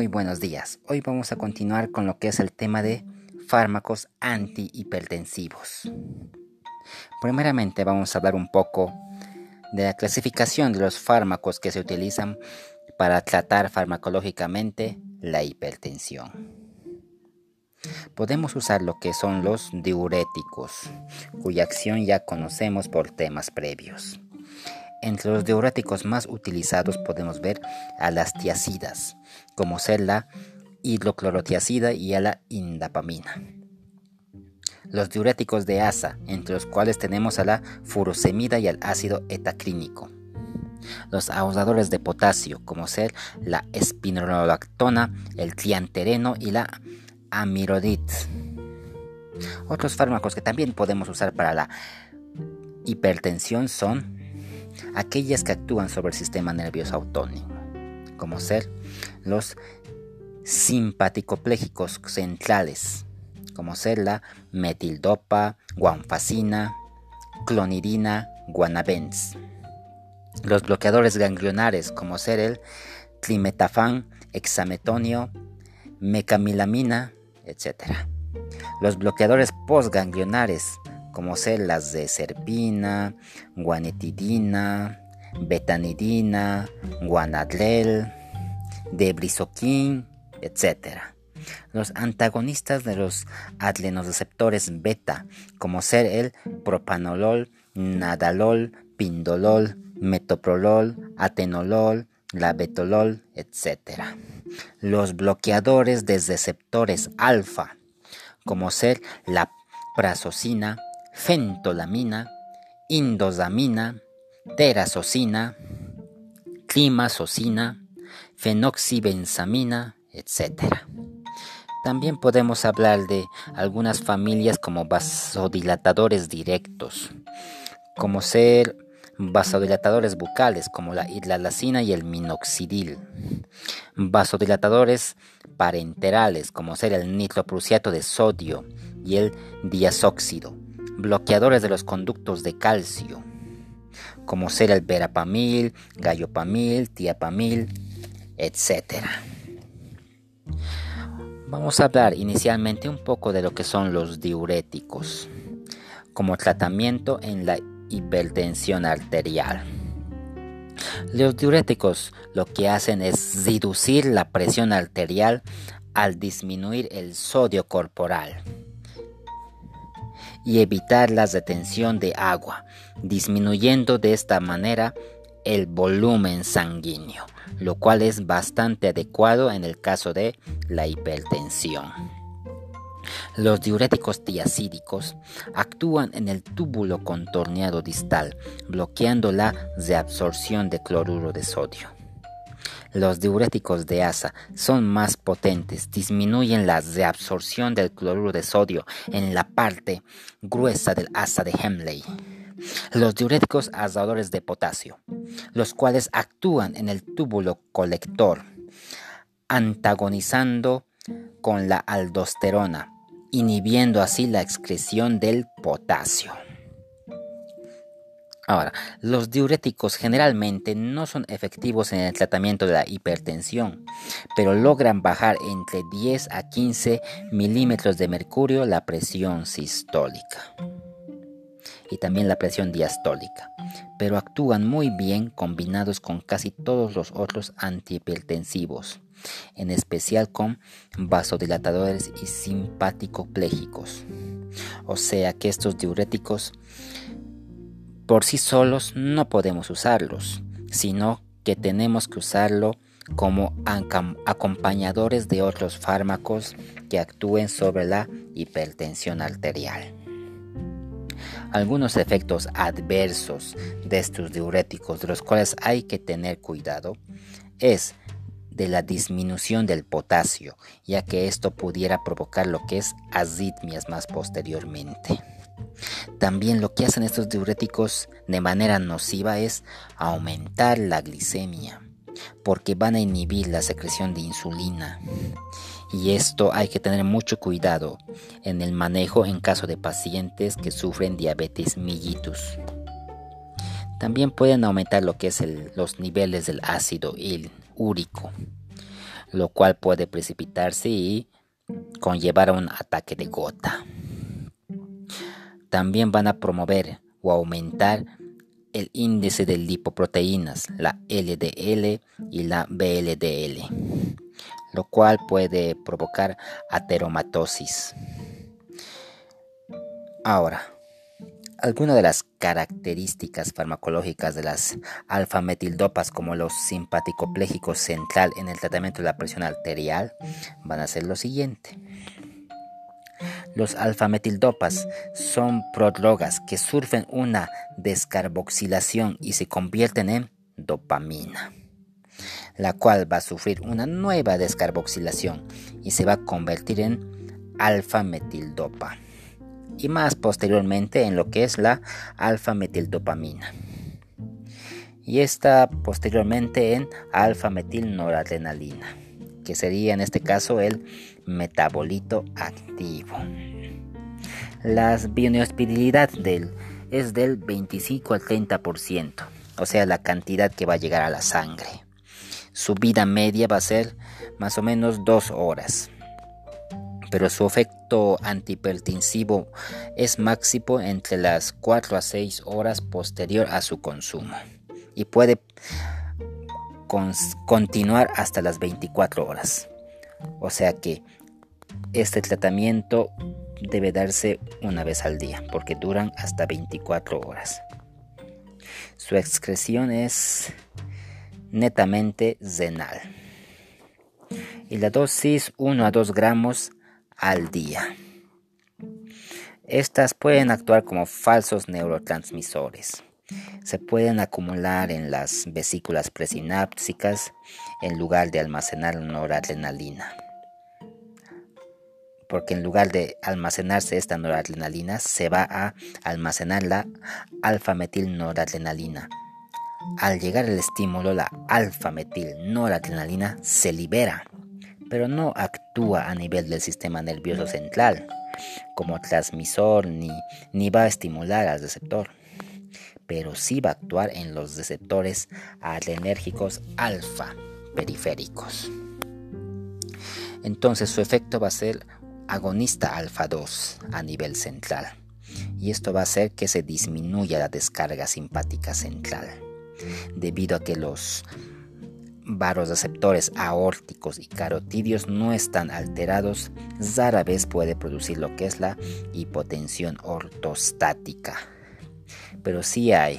Muy buenos días. Hoy vamos a continuar con lo que es el tema de fármacos antihipertensivos. Primeramente vamos a hablar un poco de la clasificación de los fármacos que se utilizan para tratar farmacológicamente la hipertensión. Podemos usar lo que son los diuréticos, cuya acción ya conocemos por temas previos. Entre los diuréticos más utilizados podemos ver a las tiacidas, como ser la hidroclorotiacida y a la indapamina. Los diuréticos de asa, entre los cuales tenemos a la furosemida y al ácido etaclínico. Los ahusadores de potasio, como ser la espironolactona, el triantereno y la amirodit. Otros fármacos que también podemos usar para la hipertensión son aquellas que actúan sobre el sistema nervioso autónomo, como ser los simpaticopléjicos centrales, como ser la metildopa, guanfacina, clonidina, guanabens. Los bloqueadores ganglionares, como ser el trimetafán, hexametonio, mecamilamina, etc. Los bloqueadores postganglionares, como las de serpina, guanetidina, betanidina, guanadrel, debrisoquín, etc. Los antagonistas de los adrenoreceptores beta, como ser el propanolol, nadalol, pindolol, metoprolol, atenolol, labetolol, etc. Los bloqueadores de receptores alfa, como ser la prazosina, fentolamina, indozamina, terazocina, climazocina, fenoxibenzamina, etc. También podemos hablar de algunas familias como vasodilatadores directos, como ser vasodilatadores bucales como la hidrolacina y el minoxidil, vasodilatadores parenterales como ser el nitroprusiato de sodio y el diazóxido, bloqueadores de los conductos de calcio como ser el verapamil, gallopamil, tiapamil, etc. Vamos a hablar inicialmente un poco de lo que son los diuréticos como tratamiento en la hipertensión arterial. Los diuréticos lo que hacen es reducir la presión arterial al disminuir el sodio corporal y evitar la retención de agua, disminuyendo de esta manera el volumen sanguíneo, lo cual es bastante adecuado en el caso de la hipertensión. Los diuréticos tiacídicos actúan en el túbulo contorneado distal, bloqueando la reabsorción de cloruro de sodio. Los diuréticos de asa son más potentes, disminuyen la reabsorción del cloruro de sodio en la parte gruesa del asa de Hemley. Los diuréticos asadores de potasio, los cuales actúan en el túbulo colector, antagonizando con la aldosterona, inhibiendo así la excreción del potasio. Ahora, los diuréticos generalmente no son efectivos en el tratamiento de la hipertensión, pero logran bajar entre 10 a 15 milímetros de mercurio la presión sistólica y también la presión diastólica, pero actúan muy bien combinados con casi todos los otros antihipertensivos en especial con vasodilatadores y simpático-plégicos. O sea que estos diuréticos por sí solos no podemos usarlos, sino que tenemos que usarlo como acompañadores de otros fármacos que actúen sobre la hipertensión arterial. Algunos efectos adversos de estos diuréticos de los cuales hay que tener cuidado es de la disminución del potasio, ya que esto pudiera provocar lo que es arritmias más posteriormente. También lo que hacen estos diuréticos de manera nociva es aumentar la glicemia, porque van a inhibir la secreción de insulina. Y esto hay que tener mucho cuidado en el manejo en caso de pacientes que sufren diabetes mellitus. También pueden aumentar lo que es los niveles del ácido úrico, lo cual puede precipitarse y conllevar a un ataque de gota. También van a promover o aumentar el índice de lipoproteínas, la LDL y la BLDL, lo cual puede provocar ateromatosis. Ahora, algunas de las características farmacológicas de las alfa-metildopas como los simpático-plégicos central en el tratamiento de la presión arterial van a ser lo siguiente. Los alfa-metildopas son prodrogas que surfen una descarboxilación y se convierten en dopamina, la cual va a sufrir una nueva descarboxilación y se va a convertir en alfa-metildopa y más posteriormente en lo que es la alfa-metildopamina. Y esta posteriormente en alfa-metilnoradrenalina, que sería en este caso el metabolito activo. La bioneospiralidad del es del 25 al 30%, o sea, la cantidad que va a llegar a la sangre. Su vida media va a ser más o menos dos horas pero su efecto antihipertensivo es máximo entre las 4 a 6 horas posterior a su consumo y puede continuar hasta las 24 horas. O sea que este tratamiento debe darse una vez al día porque duran hasta 24 horas. Su excreción es netamente renal. Y la dosis 1 a 2 gramos al día. Estas pueden actuar como falsos neurotransmisores. Se pueden acumular en las vesículas presinápticas en lugar de almacenar noradrenalina. Porque en lugar de almacenarse esta noradrenalina, se va a almacenar la alfa-metil-noradrenalina. Al llegar el estímulo, la alfa-metil-noradrenalina se libera pero no actúa a nivel del sistema nervioso central como transmisor ni, ni va a estimular al receptor, pero sí va a actuar en los receptores adrenérgicos alfa periféricos. Entonces su efecto va a ser agonista alfa 2 a nivel central y esto va a hacer que se disminuya la descarga simpática central debido a que los receptores aórticos y carotidios no están alterados, rara vez puede producir lo que es la hipotensión ortostática. Pero sí hay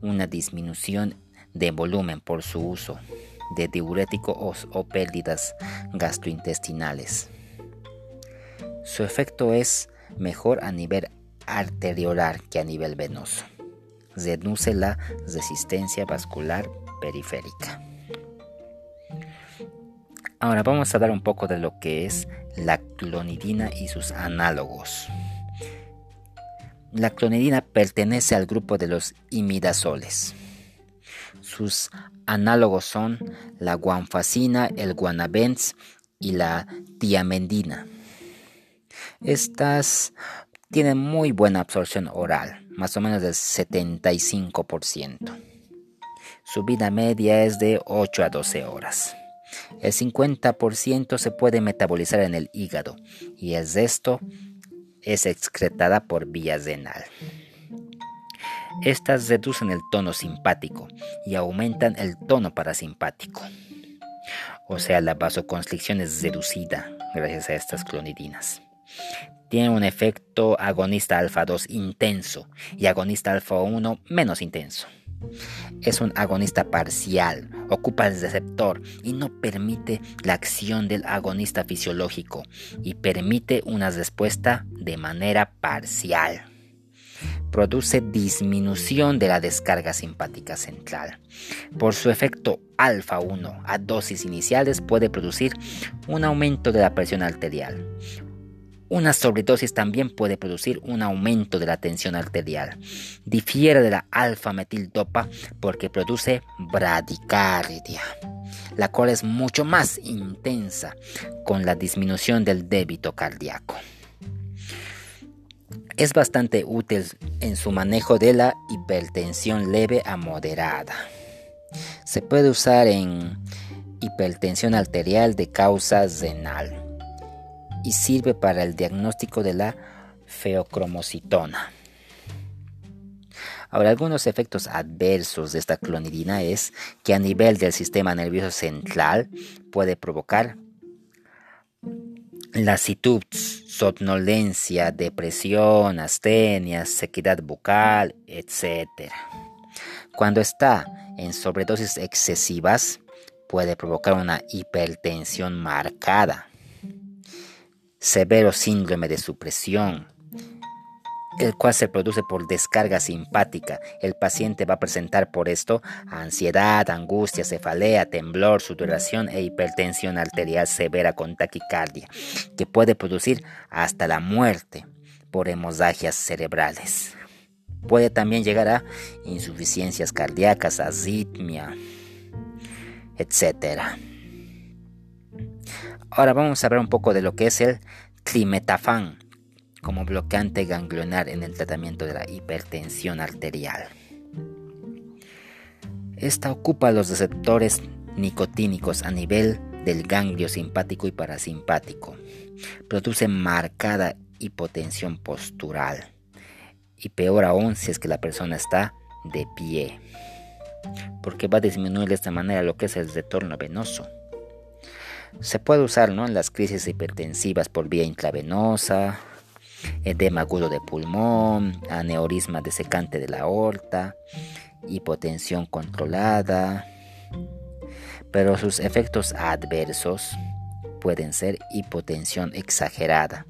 una disminución de volumen por su uso de diuréticos o pérdidas gastrointestinales. Su efecto es mejor a nivel arteriolar que a nivel venoso. Reduce la resistencia vascular periférica. Ahora vamos a hablar un poco de lo que es la clonidina y sus análogos. La clonidina pertenece al grupo de los imidazoles. Sus análogos son la guanfacina, el guanabens y la tiamendina. Estas tienen muy buena absorción oral, más o menos del 75%. Su vida media es de 8 a 12 horas. El 50% se puede metabolizar en el hígado y el resto es excretada por vía renal. Estas reducen el tono simpático y aumentan el tono parasimpático. O sea, la vasoconstricción es reducida gracias a estas clonidinas. Tiene un efecto agonista alfa 2 intenso y agonista alfa 1 menos intenso. Es un agonista parcial, ocupa el receptor y no permite la acción del agonista fisiológico y permite una respuesta de manera parcial. Produce disminución de la descarga simpática central. Por su efecto alfa 1 a dosis iniciales puede producir un aumento de la presión arterial, una sobredosis también puede producir un aumento de la tensión arterial. Difiere de la alfa-metildopa porque produce bradicardia, la cual es mucho más intensa con la disminución del débito cardíaco. Es bastante útil en su manejo de la hipertensión leve a moderada. Se puede usar en hipertensión arterial de causa renal y sirve para el diagnóstico de la feocromocitona. Ahora, algunos efectos adversos de esta clonidina es que a nivel del sistema nervioso central puede provocar lasitud, somnolencia, depresión, astenia, sequedad bucal, etc. Cuando está en sobredosis excesivas, puede provocar una hipertensión marcada, severo síndrome de supresión, el cual se produce por descarga simpática. El paciente va a presentar por esto ansiedad, angustia, cefalea, temblor, sudoración e hipertensión arterial severa con taquicardia, que puede producir hasta la muerte por hemorragias cerebrales. Puede también llegar a insuficiencias cardíacas, arritmia, etc. Ahora vamos a hablar un poco de lo que es el climetafán como bloqueante ganglionar en el tratamiento de la hipertensión arterial. Esta ocupa los receptores nicotínicos a nivel del ganglio simpático y parasimpático. Produce marcada hipotensión postural. Y peor aún si es que la persona está de pie. Porque va a disminuir de esta manera lo que es el retorno venoso. Se puede usar ¿no? en las crisis hipertensivas por vía intravenosa, edema agudo de pulmón, aneurisma desecante de la aorta, hipotensión controlada, pero sus efectos adversos pueden ser hipotensión exagerada,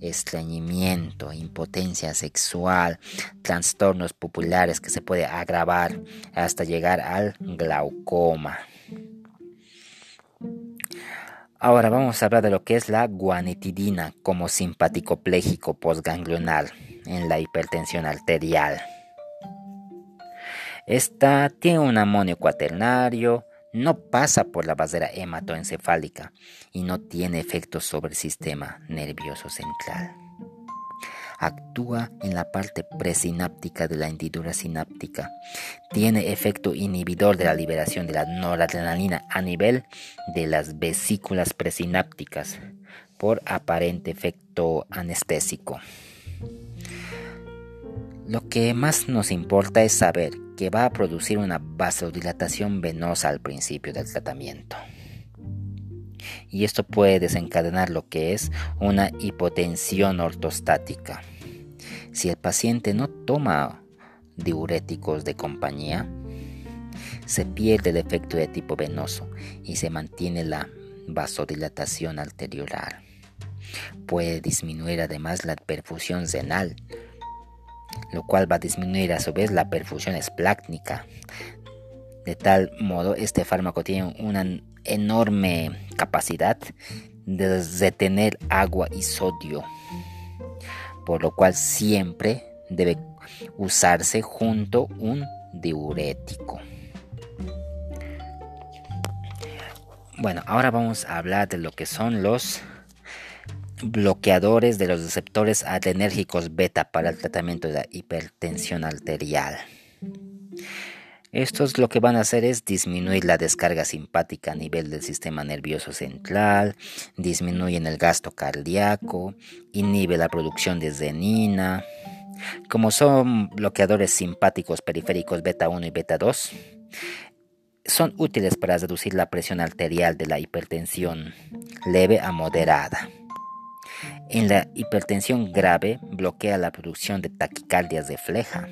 estreñimiento, impotencia sexual, trastornos populares que se puede agravar hasta llegar al glaucoma. Ahora vamos a hablar de lo que es la guanitidina como simpático pléjico postganglional en la hipertensión arterial. Esta tiene un amonio cuaternario, no pasa por la basera hematoencefálica y no tiene efectos sobre el sistema nervioso central actúa en la parte presináptica de la hendidura sináptica. Tiene efecto inhibidor de la liberación de la noradrenalina a nivel de las vesículas presinápticas por aparente efecto anestésico. Lo que más nos importa es saber que va a producir una vasodilatación venosa al principio del tratamiento. Y esto puede desencadenar lo que es una hipotensión ortostática. Si el paciente no toma diuréticos de compañía, se pierde el efecto de tipo venoso y se mantiene la vasodilatación arteriolar. Puede disminuir además la perfusión renal, lo cual va a disminuir a su vez la perfusión esplácnica. De tal modo, este fármaco tiene una enorme capacidad de retener agua y sodio por lo cual siempre debe usarse junto un diurético. Bueno, ahora vamos a hablar de lo que son los bloqueadores de los receptores adrenérgicos beta para el tratamiento de la hipertensión arterial. Estos lo que van a hacer es disminuir la descarga simpática a nivel del sistema nervioso central, disminuyen el gasto cardíaco, inhibe la producción de renina. Como son bloqueadores simpáticos periféricos beta 1 y beta 2, son útiles para reducir la presión arterial de la hipertensión leve a moderada. En la hipertensión grave bloquea la producción de taquicardias de fleja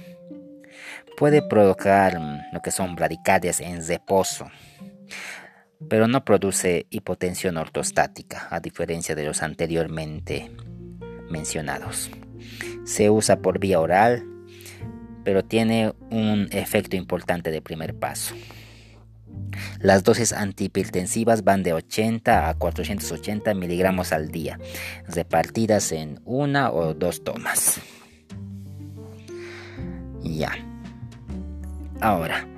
puede provocar mm, lo que son bradicardias en reposo, pero no produce hipotensión ortostática, a diferencia de los anteriormente mencionados. Se usa por vía oral, pero tiene un efecto importante de primer paso. Las dosis antihipertensivas van de 80 a 480 miligramos al día, repartidas en una o dos tomas. Ya. Ahora,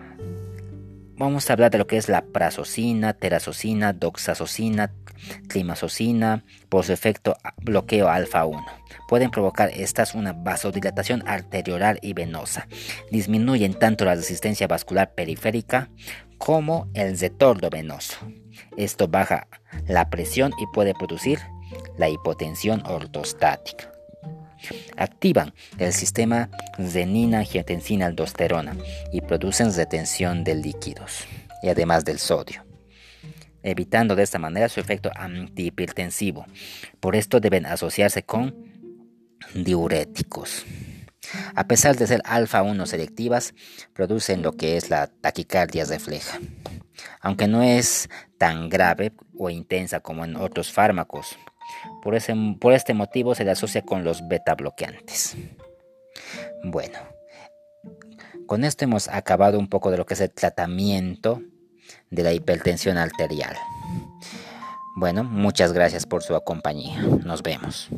vamos a hablar de lo que es la prazosina, terazocina, doxazocina, climazocina, por su efecto bloqueo alfa 1. Pueden provocar estas una vasodilatación arteriolar y venosa. Disminuyen tanto la resistencia vascular periférica como el retorno venoso. Esto baja la presión y puede producir la hipotensión ortostática. Activan el sistema renina-angiotensina-aldosterona y producen retención de líquidos y además del sodio, evitando de esta manera su efecto antihipertensivo. Por esto deben asociarse con diuréticos. A pesar de ser alfa-1 selectivas, producen lo que es la taquicardia refleja, aunque no es tan grave o intensa como en otros fármacos. Por, por este motivo se le asocia con los beta bloqueantes. Bueno, con esto hemos acabado un poco de lo que es el tratamiento de la hipertensión arterial. Bueno, muchas gracias por su compañía. Nos vemos.